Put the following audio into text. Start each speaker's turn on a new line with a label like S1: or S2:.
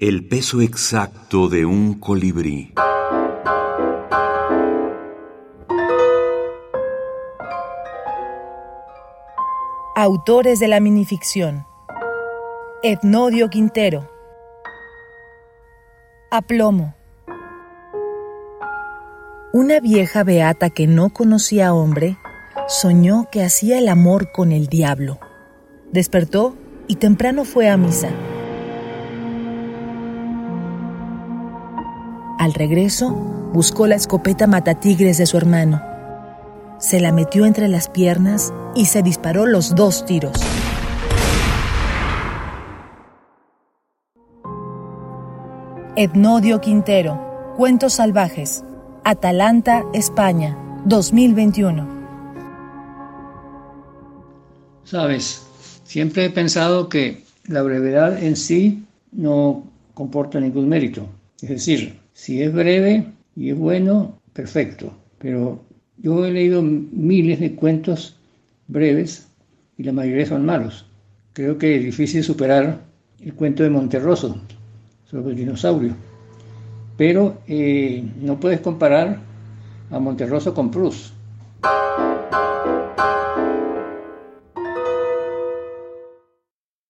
S1: El peso exacto de un colibrí.
S2: Autores de la minificción. Etnodio Quintero. Aplomo. Una vieja beata que no conocía hombre soñó que hacía el amor con el diablo. Despertó y temprano fue a misa. Al regreso, buscó la escopeta matatigres de su hermano. Se la metió entre las piernas y se disparó los dos tiros. Etnodio Quintero, Cuentos Salvajes, Atalanta, España, 2021.
S3: Sabes, siempre he pensado que la brevedad en sí no comporta ningún mérito. Es decir, si es breve y es bueno, perfecto. Pero yo he leído miles de cuentos breves y la mayoría son malos. Creo que es difícil superar el cuento de Monterroso sobre el dinosaurio. Pero eh, no puedes comparar a Monterroso con Proust.